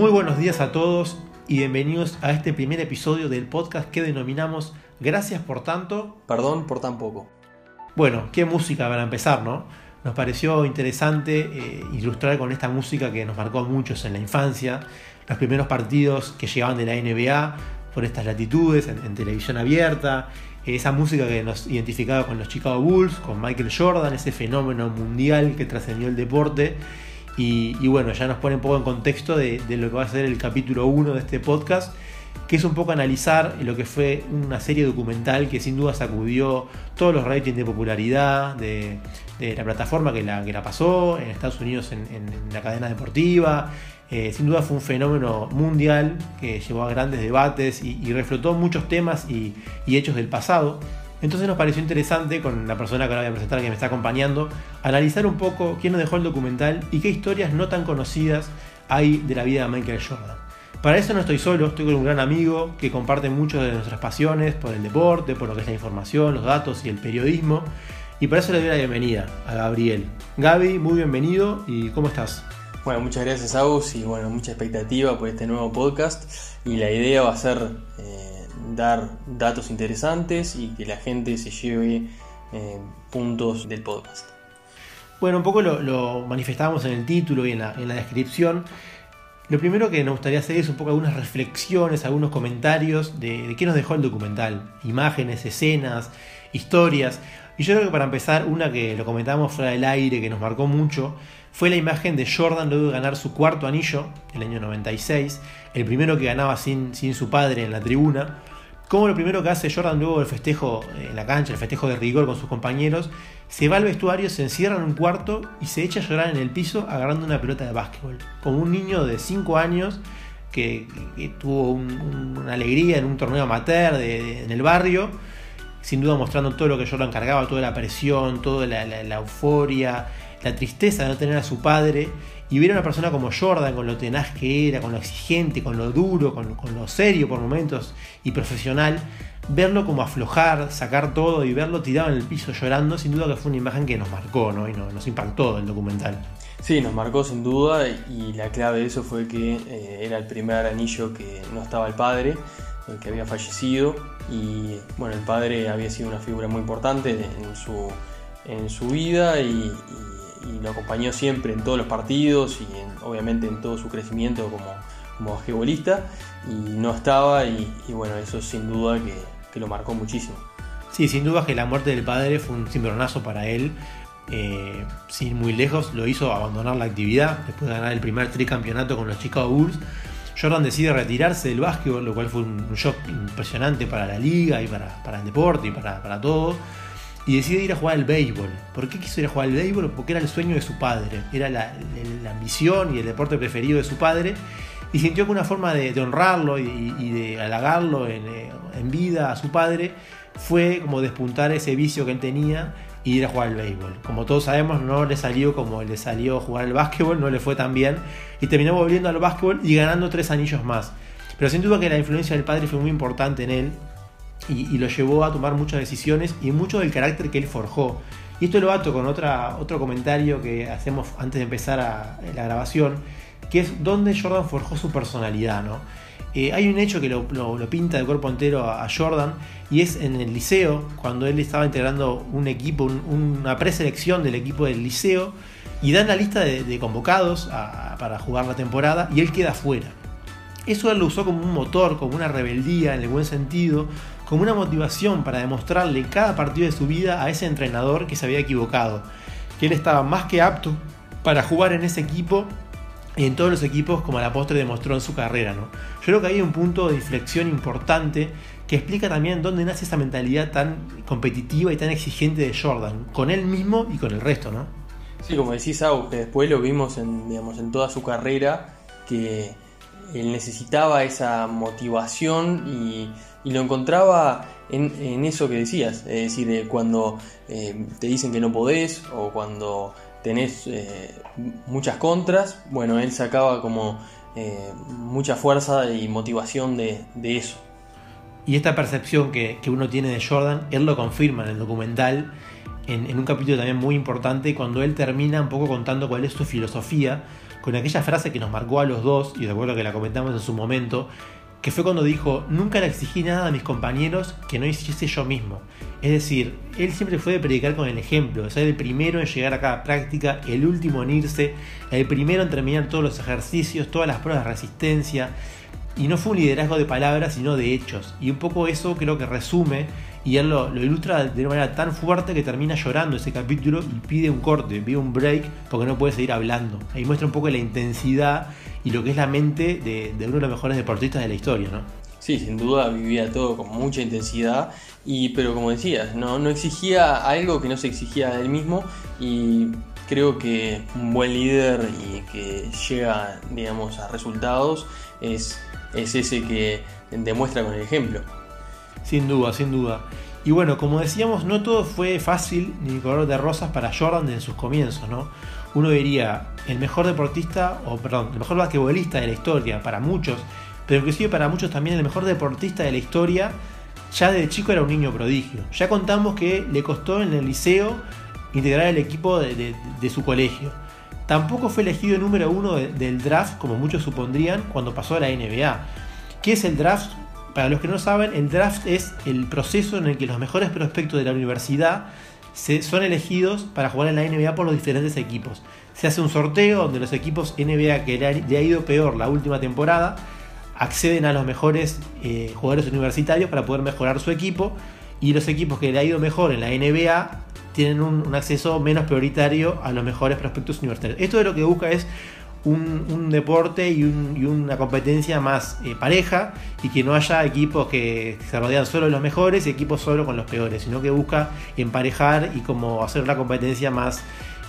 Muy buenos días a todos y bienvenidos a este primer episodio del podcast que denominamos Gracias por tanto. Perdón por tan poco. Bueno, qué música para empezar, ¿no? Nos pareció interesante eh, ilustrar con esta música que nos marcó a muchos en la infancia, los primeros partidos que llegaban de la NBA por estas latitudes, en, televisión abierta, esa música que nos identificaba con los Chicago Bulls, con Michael Jordan, ese fenómeno mundial que trascendió el deporte. Y, bueno, ya nos pone un poco en contexto de, lo que va a ser el capítulo 1 de este podcast, que es un poco analizar lo que fue una serie documental que sin duda sacudió todos los ratings de popularidad de, la plataforma que la, que la pasó, en Estados Unidos en, la cadena deportiva. Eh, sin duda fue un fenómeno mundial que llevó a grandes debates y, reflotó muchos temas y hechos del pasado. Entonces nos pareció interesante, con la persona que ahora voy a presentar que me está acompañando, analizar un poco quién nos dejó el documental y qué historias no tan conocidas hay de la vida de Michael Jordan. Para eso no estoy solo, estoy con un gran amigo que comparte muchas de nuestras pasiones por el deporte, por lo que es la información, los datos y el periodismo. Y para eso le doy la bienvenida a Gabriel. Gaby, muy bienvenido y ¿cómo estás? Bueno, muchas gracias Agus y bueno, mucha expectativa por este nuevo podcast y la idea va a ser eh, dar datos interesantes y que la gente se lleve eh, puntos del podcast. Bueno, un poco lo, manifestábamos en el título y en la, descripción. Lo primero que nos gustaría hacer es un poco algunas reflexiones, algunos comentarios de, de, qué nos dejó el documental. Imágenes, escenas, historias. Y yo creo que para empezar, una que lo comentábamos fuera del aire, que nos marcó mucho, fue la imagen de Jordan luego de ganar su cuarto anillo, el año 96, el primero que ganaba sin, sin su padre en la tribuna como lo primero que hace Jordan luego del festejo en la cancha, el festejo de rigor con sus compañeros, se va al vestuario, se encierra en un cuarto y se echa a llorar en el piso agarrando una pelota de básquetbol. Como un niño de 5 años que, tuvo una alegría en un torneo amateur en el barrio, sin duda mostrando todo lo que Jordan cargaba, toda la presión, toda la euforia, la tristeza de no tener a su padre y ver a una persona como Jordan, con lo tenaz que era, con lo exigente, con lo duro, con, lo serio por momentos y profesional, verlo como aflojar, sacar todo y verlo tirado en el piso llorando, sin duda que fue una imagen que nos marcó ¿no? y nos impactó el documental. Sí, nos marcó sin duda y la clave de eso fue que eh, era el primer anillo que no estaba el padre, el que había fallecido y bueno, el padre había sido una figura muy importante en su, en su vida y y lo acompañó siempre en todos los partidos y obviamente en todo su crecimiento como, como basquetbolista y no estaba y, bueno, eso sin duda que, lo marcó muchísimo. Sí, sin duda que la muerte del padre fue un cimbronazo para él. Eh, sin muy lejos lo hizo abandonar la actividad después de ganar el primer tricampeonato con los Chicago Bulls. Jordan decide retirarse del básquetbol, lo cual fue un shock impresionante para la liga y para, para el deporte y para, para todo y decide ir a jugar al béisbol. ¿Por qué quiso ir a jugar al béisbol? Porque era el sueño de su padre, era la, ambición y el deporte preferido de su padre. Y sintió que una forma de, honrarlo y, de halagarlo eh, en, vida a su padre fue como despuntar ese vicio que él tenía y ir a jugar al béisbol. Como todos sabemos, no le salió como le salió jugar al básquetbol, no le fue tan bien. Y terminó volviendo al básquetbol y ganando tres anillos más. Pero sin duda que la influencia del padre fue muy importante en él y, lo llevó a tomar muchas decisiones y mucho del carácter que él forjó. Y esto lo ato con otra, otro comentario que hacemos antes de empezar la grabación, que es donde Jordan forjó su personalidad. ¿no? Eh, hay un hecho que lo, pinta de cuerpo entero a, Jordan y es en el liceo, cuando él estaba integrando un equipo, una preselección del equipo del liceo, y dan la lista de, convocados para jugar la temporada y él queda fuera. Eso él lo usó como un motor, como una rebeldía en el buen sentido, como una motivación para demostrarle cada partido de su vida a ese entrenador que se había equivocado, que él estaba más que apto para jugar en ese equipo y en todos los equipos como a la postre demostró en su carrera. ¿no? Yo creo que hay un punto de inflexión importante que explica también dónde nace esa mentalidad tan competitiva y tan exigente de Jordan, con él mismo y con el resto, ¿no? Sí, como decís, Au, que después lo vimos en, digamos, en toda su carrera, que él necesitaba esa motivación y y lo encontraba en, eso que decías, es decir, cuando eh, te dicen que no podés o cuando tenés eh, muchas contras, bueno, él sacaba como eh, mucha fuerza y motivación de, eso. Y esta percepción que, uno tiene de Jordan, él lo confirma en el documental, en, un capítulo también muy importante cuando él termina un poco contando cuál es su filosofía, con aquella frase que nos marcó a los dos, y recuerdo que la comentamos en su momento, que fue cuando dijo, nunca le exigí nada a mis compañeros que no hiciese yo mismo. Es decir, él siempre fue de predicar con el ejemplo, de ser el primero en llegar a cada práctica, el último en irse, el primero en terminar todos los ejercicios, todas las pruebas de resistencia. Y no fue un liderazgo de palabras, sino de hechos. Y un poco eso creo que resume y él lo, ilustra de una manera tan fuerte que termina llorando ese capítulo y pide un corte, pide un break porque no puede seguir hablando. Ahí muestra un poco la intensidad y lo que es la mente de, uno de los mejores deportistas de la historia, ¿no? Sí, sin duda vivía todo con mucha intensidad, y, pero como decías, no, no exigía algo que no se exigía de él mismo y creo que un buen líder y que llega digamos, a resultados es, es ese que demuestra con el ejemplo. Sin duda, sin duda. Y bueno, como decíamos, no todo fue fácil ni color de rosas para Jordan en sus comienzos, ¿no? Uno diría, el mejor deportista, o perdón, el mejor basquetbolista de la historia, para muchos, pero inclusive para muchos también el mejor deportista de la historia, ya de chico era un niño prodigio. Ya contamos que le costó en el liceo integrar el equipo de, su colegio. Tampoco fue elegido número uno del draft, como muchos supondrían, cuando pasó a la NBA. ¿Qué es el draft? Para los que no saben, el draft es el proceso en el que los mejores prospectos de la universidad se, son elegidos para jugar en la NBA por los diferentes equipos. Se hace un sorteo donde los equipos NBA que le ha ido peor la última temporada acceden a los mejores eh, jugadores universitarios para poder mejorar su equipo y los equipos que le ha ido mejor en la NBA tienen un, acceso menos prioritario a los mejores prospectos universitarios. Esto de lo que busca es un, deporte y, una competencia más eh, pareja y que no haya equipos que se rodean solo de los mejores y equipos solo con los peores, sino que busca emparejar y como hacer una competencia más,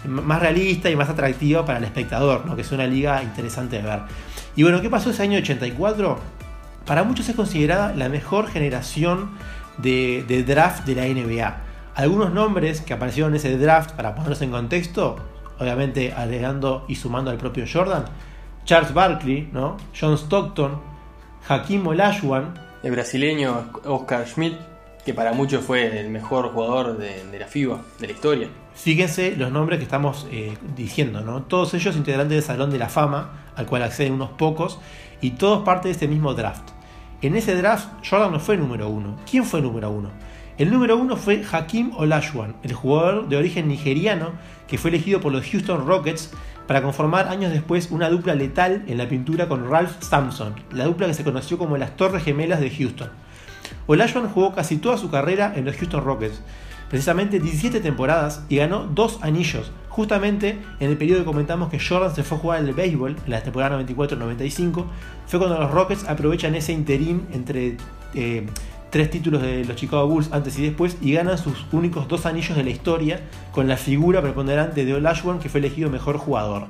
más realista y más atractiva para el espectador, ¿no? que es una liga interesante de ver. Y bueno, ¿qué pasó ese año 84? Para muchos es considerada la mejor generación de, de draft de la NBA. Algunos nombres que aparecieron en ese draft, para ponerlos en contexto, obviamente agregando y sumando al propio Jordan, Charles Barkley, ¿no? John Stockton, Hakim Olajuwon, el brasileño Oscar Schmidt, que para muchos fue el mejor jugador de, la FIBA, de la historia. Fíjense los nombres que estamos eh, diciendo, ¿no? Todos ellos integrantes del Salón de la Fama, al cual acceden unos pocos, y todos parte de este mismo draft. En ese draft, Jordan no fue número uno. ¿Quién fue número uno? El número uno fue Hakim Olajuwon, el jugador de origen nigeriano que fue elegido por los Houston Rockets para conformar años después una dupla letal en la pintura con Ralph Sampson, la dupla que se conoció como las Torres Gemelas de Houston. Olajuwon jugó casi toda su carrera en los Houston Rockets, precisamente 17 temporadas y ganó dos anillos, justamente en el periodo que comentamos que Jordan se fue a jugar el béisbol, en la temporada 94-95, fue cuando los Rockets aprovechan ese interín entre eh, tres títulos de los Chicago Bulls antes y después y ganan sus únicos dos anillos de la historia con la figura preponderante de Olajuwon que fue elegido mejor jugador.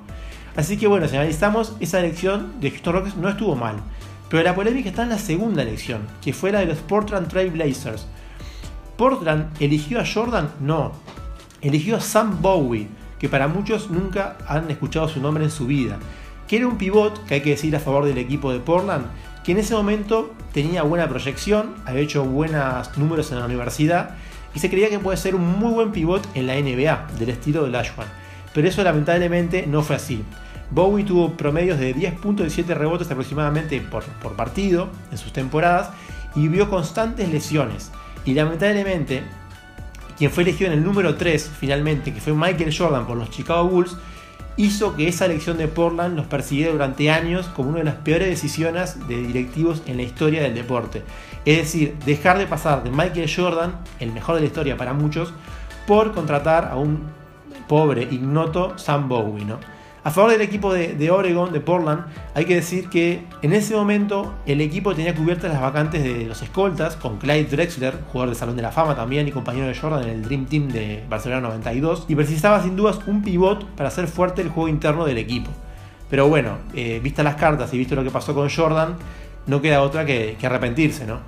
Así que bueno, si analizamos, esa elección de Houston Rockets no estuvo mal. Pero la polémica está en la segunda elección, que fue la de los Portland Trail Blazers. ¿Portland eligió a Jordan? No. Eligió a Sam Bowie, que para muchos nunca han escuchado su nombre en su vida. Que era un pivot, que hay que decir a favor del equipo de Portland, que en ese momento tenía buena proyección, había hecho buenos números en la universidad y se creía que puede ser un muy buen pivot en la NBA, del estilo de Lashwan. Pero eso lamentablemente no fue así. Bowie tuvo promedios de 10 puntos y 7 rebotes aproximadamente por, por partido en sus temporadas y vio constantes lesiones. Y lamentablemente, quien fue elegido en el número 3 finalmente, que fue Michael Jordan por los Chicago Bulls, hizo que esa elección de Portland los persiguiera durante años como una de las peores decisiones de directivos en la historia del deporte. Es decir, dejar de pasar de Michael Jordan, el mejor de la historia para muchos, por contratar a un pobre, ignoto Sam Bowie. ¿no? A favor del equipo de, Oregon, de Portland, hay que decir que en ese momento el equipo tenía cubiertas las vacantes de los escoltas, con Clyde Drexler, jugador de Salón de la Fama también y compañero de Jordan en el Dream Team de Barcelona 92, y precisaba sin dudas un pivot para hacer fuerte el juego interno del equipo. Pero bueno, eh, vistas las cartas y visto lo que pasó con Jordan, no queda otra que, que arrepentirse, ¿no?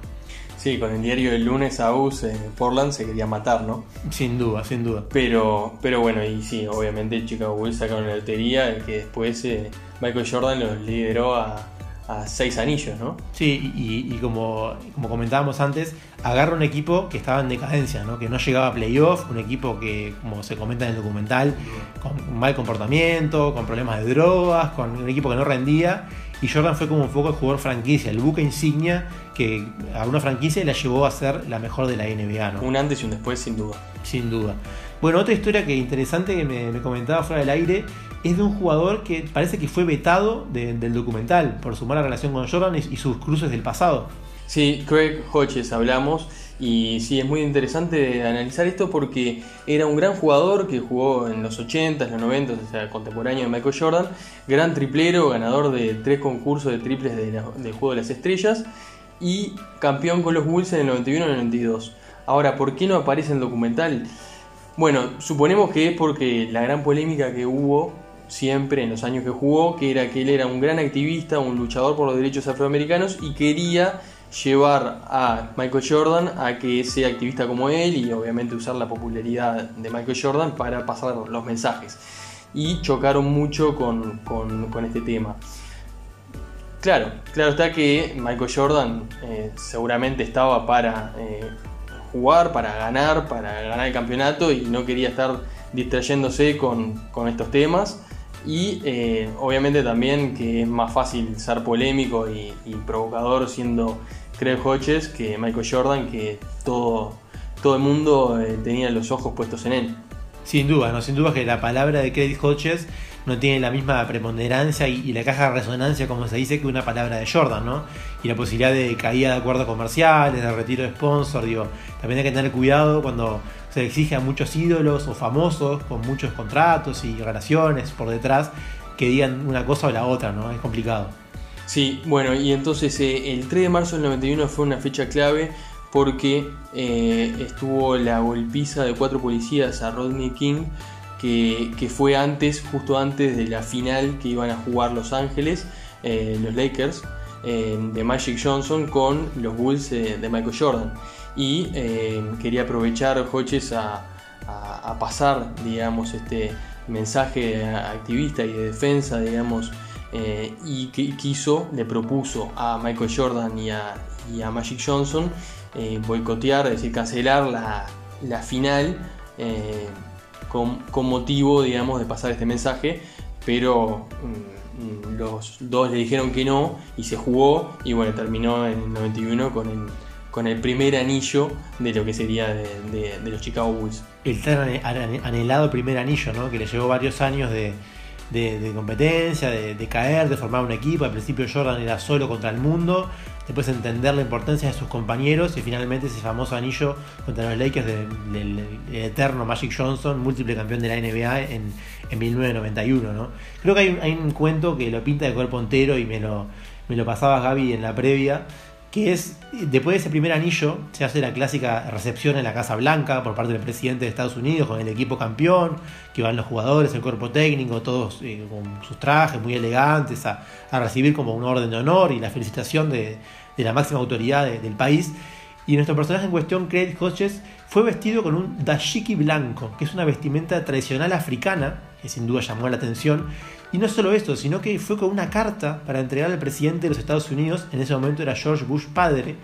Sí, con el diario del lunes a US en Portland se quería matar, ¿no? Sin duda, sin duda. Pero, pero bueno, y sí, obviamente Chicago Bulls sacaron la lotería, el que después eh, Michael Jordan los lideró a, a seis anillos, ¿no? Sí, y, como, como comentábamos antes, agarra un equipo que estaba en decadencia, ¿no? que no llegaba a playoff, un equipo que, como se comenta en el documental, con mal comportamiento, con problemas de drogas, con un equipo que no rendía. Y Jordan fue como un poco el jugador franquicia, el buque insignia que a una franquicia la llevó a ser la mejor de la NBA. ¿no? Un antes y un después, sin duda. Sin duda. Bueno, otra historia que interesante que me, comentaba fuera del aire es de un jugador que parece que fue vetado del documental por su mala relación con Jordan y, sus cruces del pasado. Sí, Craig Hodges hablamos y sí, es muy interesante analizar esto porque era un gran jugador que jugó en los 80s, los 90s, o sea, contemporáneo de Michael Jordan, gran triplero, ganador de tres concursos de triples del Juego de las Estrellas y campeón con los Bulls en el 91 y el 92. Ahora, ¿por qué no aparece en el documental? Bueno, suponemos que es porque la gran polémica que hubo siempre en los años que jugó, que era que él era un gran activista, un luchador por los derechos afroamericanos y quería llevar a Michael Jordan a que sea activista como él y obviamente usar la popularidad de Michael Jordan para pasar los mensajes. Y chocaron mucho con, este tema. Claro, claro está que Michael Jordan eh, seguramente estaba para eh, jugar, para ganar, para ganar el campeonato y no quería estar distrayéndose con, estos temas. Y eh, obviamente también que es más fácil ser polémico y, provocador siendo Craig Hodges que Michael Jordan, que todo, todo el mundo eh, tenía los ojos puestos en él. Sin duda, no, sin duda que la palabra de Craig Hodges no tiene la misma preponderancia y, la caja de resonancia, como se dice, que una palabra de Jordan, ¿no? Y la posibilidad de caída de acuerdos comerciales, de retiro de sponsor, digo, también hay que tener cuidado cuando se exige a muchos ídolos o famosos con muchos contratos y relaciones por detrás que digan una cosa o la otra, ¿no? Es complicado. Sí, bueno, y entonces eh, el 3 de marzo del 91 fue una fecha clave porque eh, estuvo la golpiza de cuatro policías a Rodney King que, fue antes, justo antes de la final que iban a jugar Los Ángeles, eh, los Lakers, de Magic Johnson con los Bulls de Michael Jordan. Y quería aprovechar Hodges a, pasar, digamos, este mensaje activista y de defensa, digamos, y que quiso, le propuso a Michael Jordan y a, Magic Johnson boicotear, es decir, cancelar la, la final con, motivo, digamos, de pasar este mensaje, pero mm, los dos le dijeron que no y se jugó y bueno, terminó en el 91 con el, con el primer anillo de lo que sería de, los Chicago Bulls. El tan anhelado primer anillo, ¿no? Que le llevó varios años de, competencia, de, caer, de formar un equipo. Al principio Jordan era solo contra el mundo después entender la importancia de sus compañeros y finalmente ese famoso anillo contra los Lakers del, eterno Magic Johnson, múltiple campeón de la NBA en, 1991. ¿no? Creo que hay un, cuento que lo pinta de cuerpo entero y me lo, me lo pasaba Gaby en la previa, que es, después de ese primer anillo, se hace la clásica recepción en la Casa Blanca por parte del presidente de Estados Unidos con el equipo campeón, que van los jugadores, el cuerpo técnico, todos eh, con sus trajes muy elegantes, a, recibir como un orden de honor y la felicitación de, la máxima autoridad del país. Y nuestro personaje en cuestión, Craig Hodges, fue vestido con un dashiki blanco, que es una vestimenta tradicional africana, que sin duda llamó la atención, y no solo esto, sino que fue con una carta para entregar al presidente de los Estados Unidos, en ese momento era George Bush padre,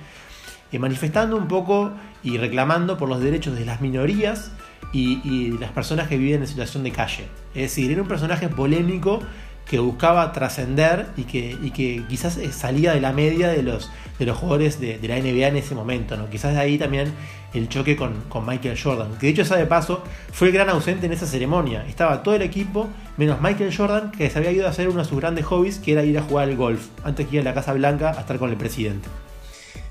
eh, manifestando un poco y reclamando por los derechos de las minorías y, y las personas que viven en situación de calle. Es decir, era un personaje polémico que buscaba trascender y que, que quizás eh, salía de la media de los, de los jugadores de, la NBA en ese momento. ¿no? Quizás de ahí también el choque con, Michael Jordan. Que de hecho, de paso, fue el gran ausente en esa ceremonia. Estaba todo el equipo, menos Michael Jordan, que se había ido a hacer uno de sus grandes hobbies, que era ir a jugar al golf, antes que ir a la Casa Blanca a estar con el presidente.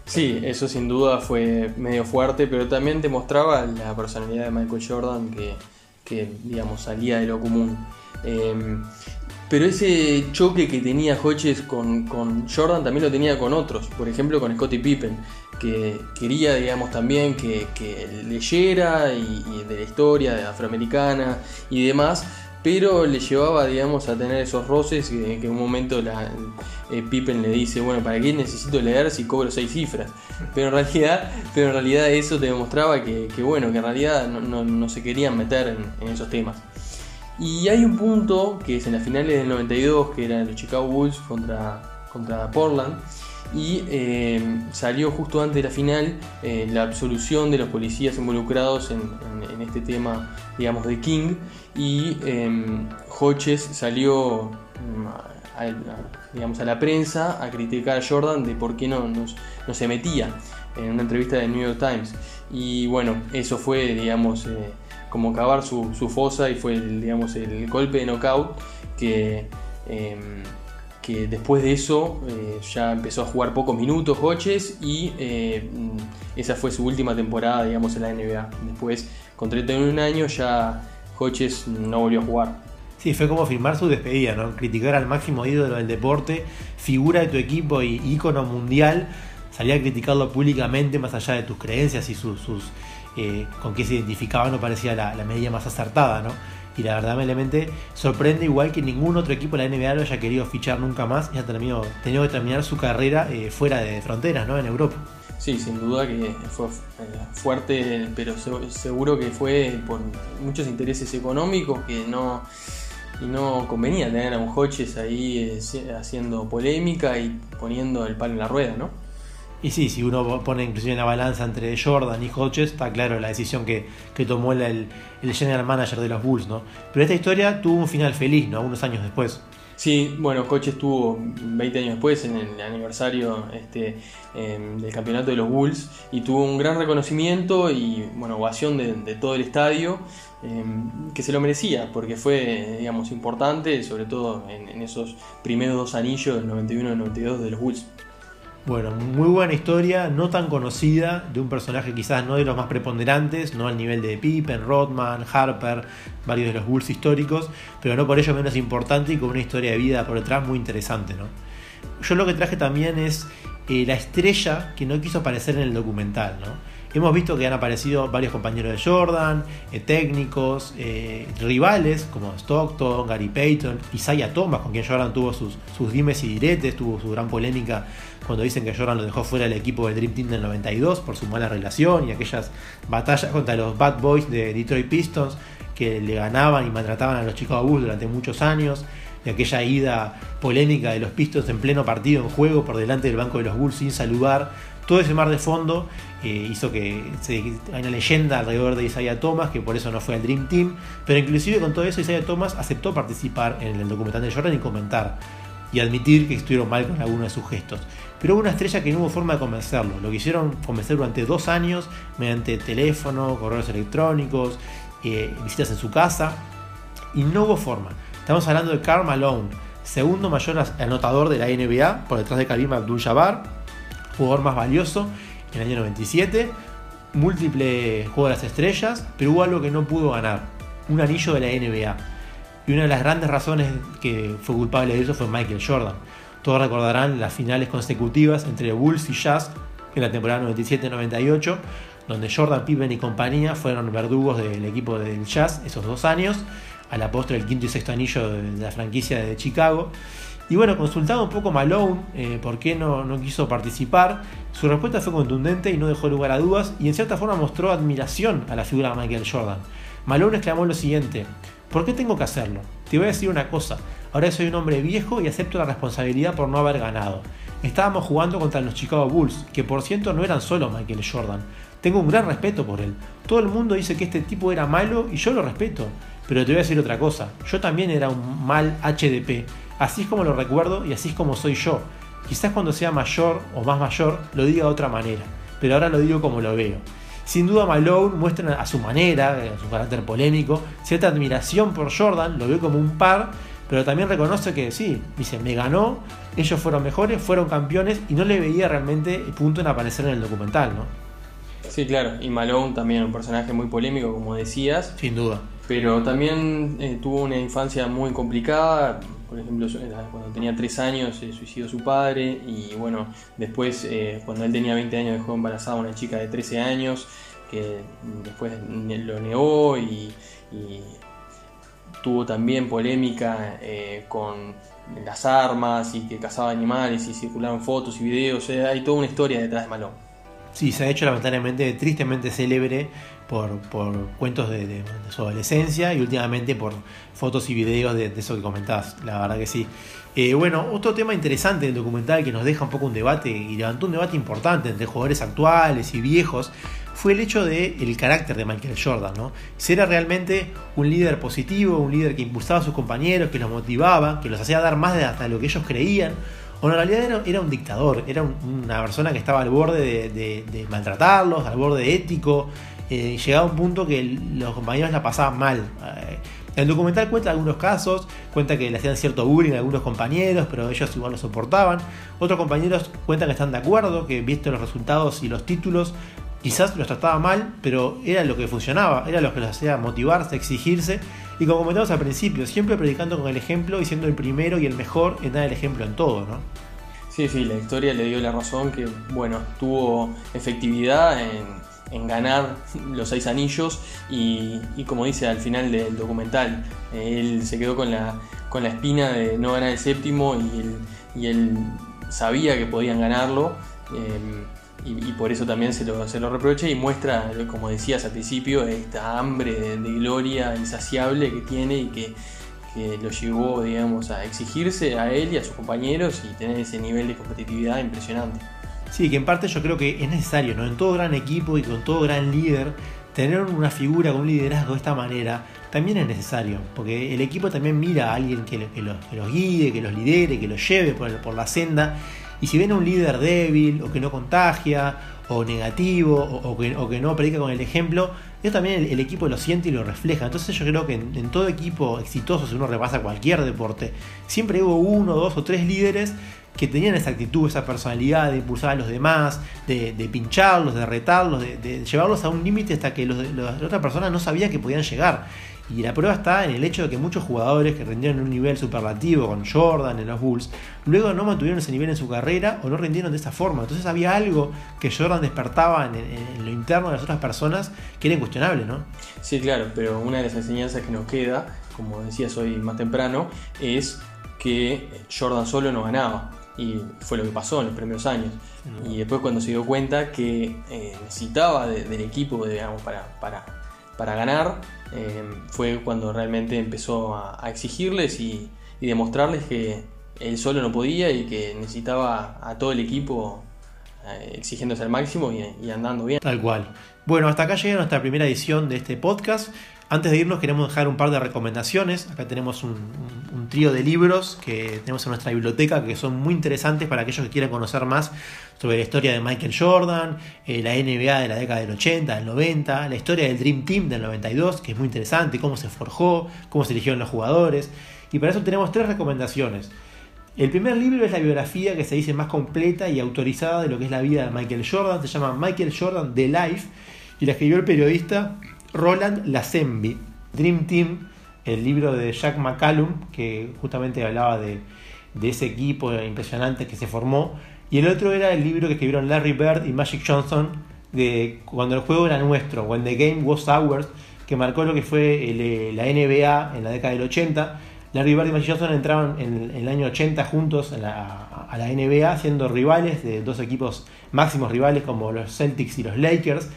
Sí, eso sin duda fue medio fuerte, pero también demostraba la personalidad de Michael Jordan que, que digamos, salía de lo común. Em, pero ese choque que tenía Hodges con, Jordan también lo tenía con otros, por ejemplo con Scottie Pippen, que quería, digamos, también que, leyera y, de la historia afroamericana y demás, pero le llevaba, digamos, a tener esos roces que, en un momento la, eh, Pippen le dice, bueno, ¿para qué necesito leer si cobro seis cifras? Pero en realidad, pero en realidad eso te demostraba que, bueno, que en realidad no, se querían meter en esos temas. Y hay un punto que es en las finales del 92, que eran los Chicago Bulls contra, contra Portland. Y eh, salió justo antes de la final eh, la absolución de los policías involucrados en, este tema, digamos, de King. Y eh, Hodges salió mm, a, digamos, a la prensa a criticar a Jordan de por qué no, no, se metía en una entrevista del New York Times. Y bueno, eso fue, digamos, como cavar su, su, fosa y fue, el, digamos, el golpe de knockout que que después de eso eh, ya empezó a jugar pocos minutos Hodges y eh, esa fue su última temporada, digamos, en la NBA. Después, con 31 años, ya Hodges no volvió a jugar. Sí, fue como firmar su despedida, ¿no? Criticar al máximo ídolo del deporte, figura de tu equipo y ícono mundial, salir a criticarlo públicamente más allá de tus creencias y sus, eh, con qué se identificaba no parecía la, medida más acertada, ¿no? y la verdad me sorprende igual que ningún otro equipo de la NBA lo haya querido fichar nunca más y ha tenido, tenido que terminar su carrera eh, fuera de fronteras, ¿no? En Europa. Sí, sin duda que fue eh, fuerte, pero seguro que fue por muchos intereses económicos que no, y no convenía tener a un Hodges ahí haciendo polémica y poniendo el palo en la rueda, ¿no? Y sí, si uno pone inclusive en la balanza entre Jordan y Hodges, está claro la decisión que, tomó el, el, general manager de los Bulls, ¿no? Pero esta historia tuvo un final feliz, ¿no? Unos años después. Sí, bueno, Hodges tuvo 20 años después, en el aniversario este, em, del campeonato de los Bulls, y tuvo un gran reconocimiento y, bueno, ovación de, todo el estadio, em, que se lo merecía, porque fue, digamos, importante, sobre todo en, en esos primeros dos anillos del 91 y 92 de los Bulls. Bueno, muy buena historia, no tan conocida, de un personaje quizás no de los más preponderantes, no al nivel de Pippen, Rodman, Harper, varios de los Bulls históricos, pero no por ello menos importante y con una historia de vida por detrás muy interesante. ¿no? Yo lo que traje también es eh, la estrella que no quiso aparecer en el documental. ¿no? Hemos visto que han aparecido varios compañeros de Jordan, eh, técnicos, eh, rivales como Stockton, Gary Payton, Isaiah Thomas, con quien Jordan tuvo sus, dimes y diretes, tuvo su gran polémica cuando dicen que Jordan lo dejó fuera del equipo del Dream Team del 92 por su mala relación y aquellas batallas contra los Bad Boys de Detroit Pistons que le ganaban y maltrataban a los Chicago Bulls durante muchos años, y aquella ida polémica de los Pistons en pleno partido en juego por delante del banco de los Bulls sin saludar todo ese mar de fondo hizo que se, hay una leyenda alrededor de Isaiah Thomas, que por eso no fue al Dream Team, pero inclusive con todo eso Isaiah Thomas aceptó participar en el documental de Jordan y comentar y admitir que estuvieron mal con algunos de sus gestos. Pero hubo una estrella que no hubo forma de convencerlo. Lo quisieron convencer durante dos años mediante teléfono, correos electrónicos, eh, visitas en su casa y no hubo forma. Estamos hablando de Karl Malone, segundo mayor anotador de la NBA por detrás de Karim Abdul-Jabbar jugador más valioso en el año 97, múltiple juego de las estrellas, pero hubo algo que no pudo ganar, un anillo de la NBA. Y una de las grandes razones que fue culpable de eso fue Michael Jordan. Todos recordarán las finales consecutivas entre Bulls y Jazz en la temporada 97-98, donde Jordan, Pippen y compañía fueron verdugos del equipo del Jazz esos dos años, a la postre el quinto y sexto anillo de la franquicia de Chicago. Y bueno, consultado un poco Malone eh, por qué no, no, quiso participar, su respuesta fue contundente y no dejó lugar a dudas y en cierta forma mostró admiración a la figura de Michael Jordan. Malone exclamó lo siguiente, ¿por qué tengo que hacerlo? Te voy a decir una cosa, ahora soy un hombre viejo y acepto la responsabilidad por no haber ganado. Estábamos jugando contra los Chicago Bulls, que por cierto no eran solo Michael Jordan. Tengo un gran respeto por él. Todo el mundo dice que este tipo era malo y yo lo respeto. Pero te voy a decir otra cosa, yo también era un mal HDP Así es como lo recuerdo y así es como soy yo. Quizás cuando sea mayor o más mayor lo diga de otra manera, pero ahora lo digo como lo veo. Sin duda Malone muestra a su manera, a su carácter polémico, cierta admiración por Jordan, lo ve como un par, pero también reconoce que sí, dice, me ganó, ellos fueron mejores, fueron campeones y no le veía realmente punto en aparecer en el documental, ¿no? Sí, claro, y Malone también un personaje muy polémico, como decías. Sin duda. Pero también eh, tuvo una infancia muy complicada, por ejemplo, cuando tenía 3 años se suicidó su padre y bueno, después eh, cuando él tenía 20 años dejó embarazada a una chica de 13 años que después lo negó y, tuvo también polémica eh, con las armas y que cazaba animales y circularon fotos y videos, hay toda una historia detrás de Malone. Sí, se ha hecho lamentablemente tristemente célebre por, cuentos de, su adolescencia y últimamente por fotos y videos de, eso que comentabas, la verdad que sí. Eh, bueno, otro tema interesante del documental que nos deja un poco un debate y levantó un debate importante entre jugadores actuales y viejos fue el hecho del carácter de Michael Jordan, ¿no? Si era realmente un líder positivo, un líder que impulsaba a sus compañeros, que los motivaba, que los hacía dar más de hasta lo que ellos creían, en realidad era, un dictador, era una persona que estaba al borde de, maltratarlos, al borde ético, eh, llegaba un punto que los compañeros la pasaban mal. Eh, el documental cuenta algunos casos, cuenta que le hacían cierto bullying a algunos compañeros, pero ellos igual lo soportaban. Otros compañeros cuentan que están de acuerdo, que visto los resultados y los títulos, quizás los trataba mal, pero era lo que funcionaba, era lo que los hacía motivarse, exigirse. Y como comentamos al principio, siempre predicando con el ejemplo y siendo el primero y el mejor en dar el ejemplo en todo, ¿no? Sí, sí, la historia le dio la razón que, bueno, tuvo efectividad en, ganar los seis anillos y, como dice al final del documental, él se quedó con la, con la espina de no ganar el séptimo y él, y él sabía que podían ganarlo. Eh, y, por eso también se lo, se lo reprocha y muestra, como decías al principio, esta hambre de, gloria insaciable que tiene y que, lo llevó, digamos, a exigirse a él y a sus compañeros y tener ese nivel de competitividad impresionante. Sí, que en parte yo creo que es necesario, ¿no? En todo gran equipo y con todo gran líder, tener una figura con un liderazgo de esta manera también es necesario, porque el equipo también mira a alguien que, los, guíe, que los lidere, que los lleve por, por la senda y si ven a un líder débil o que no contagia o negativo o, que, no predica con el ejemplo, eso también el, equipo lo siente y lo refleja. Entonces yo creo que en, todo equipo exitoso, si uno repasa cualquier deporte, siempre hubo uno, dos o tres líderes que tenían esa actitud, esa personalidad de impulsar a los demás, de, pincharlos, de retarlos, de, llevarlos a un límite hasta que los, la otra persona no sabía que podían llegar. Y la prueba está en el hecho de que muchos jugadores que rindieron un nivel superlativo con Jordan en los Bulls, luego no mantuvieron ese nivel en su carrera o no rindieron de esa forma. Entonces había algo que Jordan despertaba en, lo interno de las otras personas que era incuestionable, ¿no? Sí, claro, pero una de las enseñanzas que nos queda, como decías hoy más temprano, es que Jordan solo no ganaba. Y fue lo que pasó en los primeros años. Y después cuando se dio cuenta que eh, necesitaba del equipo digamos, para, para para ganar, eh, fue cuando realmente empezó a, exigirles y, demostrarles que él solo no podía y que necesitaba a todo el equipo eh, exigiéndose al máximo y, andando bien. Tal cual. Bueno, hasta acá llega nuestra primera edición de este podcast. Antes de irnos queremos dejar un par de recomendaciones. Acá tenemos un, trío de libros que tenemos en nuestra biblioteca que son muy interesantes para aquellos que quieran conocer más sobre la historia de Michael Jordan, eh, la NBA de la década del 80, del 90, la historia del Dream Team del 92, que es muy interesante, cómo se forjó, cómo se eligieron los jugadores. Y para eso tenemos tres recomendaciones. El primer libro es la biografía que se dice más completa y autorizada de lo que es la vida de Michael Jordan. Se llama Michael Jordan The Life y la escribió el periodista Roland Lazenby. Dream Team, el libro de Jack McCallum, que justamente hablaba de, ese equipo impresionante que se formó. Y el otro era el libro que escribieron Larry Bird y Magic Johnson de cuando el juego era nuestro, When the Game Was Ours, que marcó lo que fue eh, la NBA en la década del 80. Larry Bird y Magic Johnson entraron en, el año 80 juntos a la NBA, siendo rivales de dos equipos máximos rivales como los Celtics y los Lakers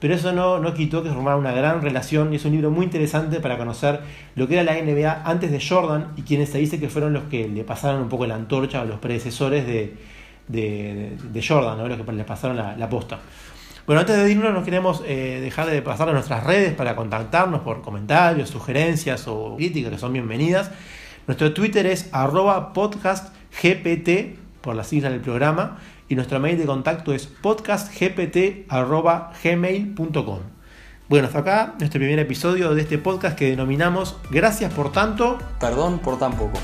pero eso no, no quitó que formara una gran relación y es un libro muy interesante para conocer lo que era la NBA antes de Jordan y quienes se dice que fueron los que le pasaron un poco la antorcha a los predecesores de, de, Jordan, ¿no? los que le pasaron la, la, posta. Bueno, antes de irnos, nos queremos eh, dejar de pasar a nuestras redes para contactarnos por comentarios, sugerencias o críticas que son bienvenidas. Nuestro Twitter es arroba podcastgpt por las siglas del programa y nuestro mail de contacto es podcastgpt.gmail.com. Bueno, hasta acá nuestro primer episodio de este podcast que denominamos Gracias por tanto. Perdón por tan poco.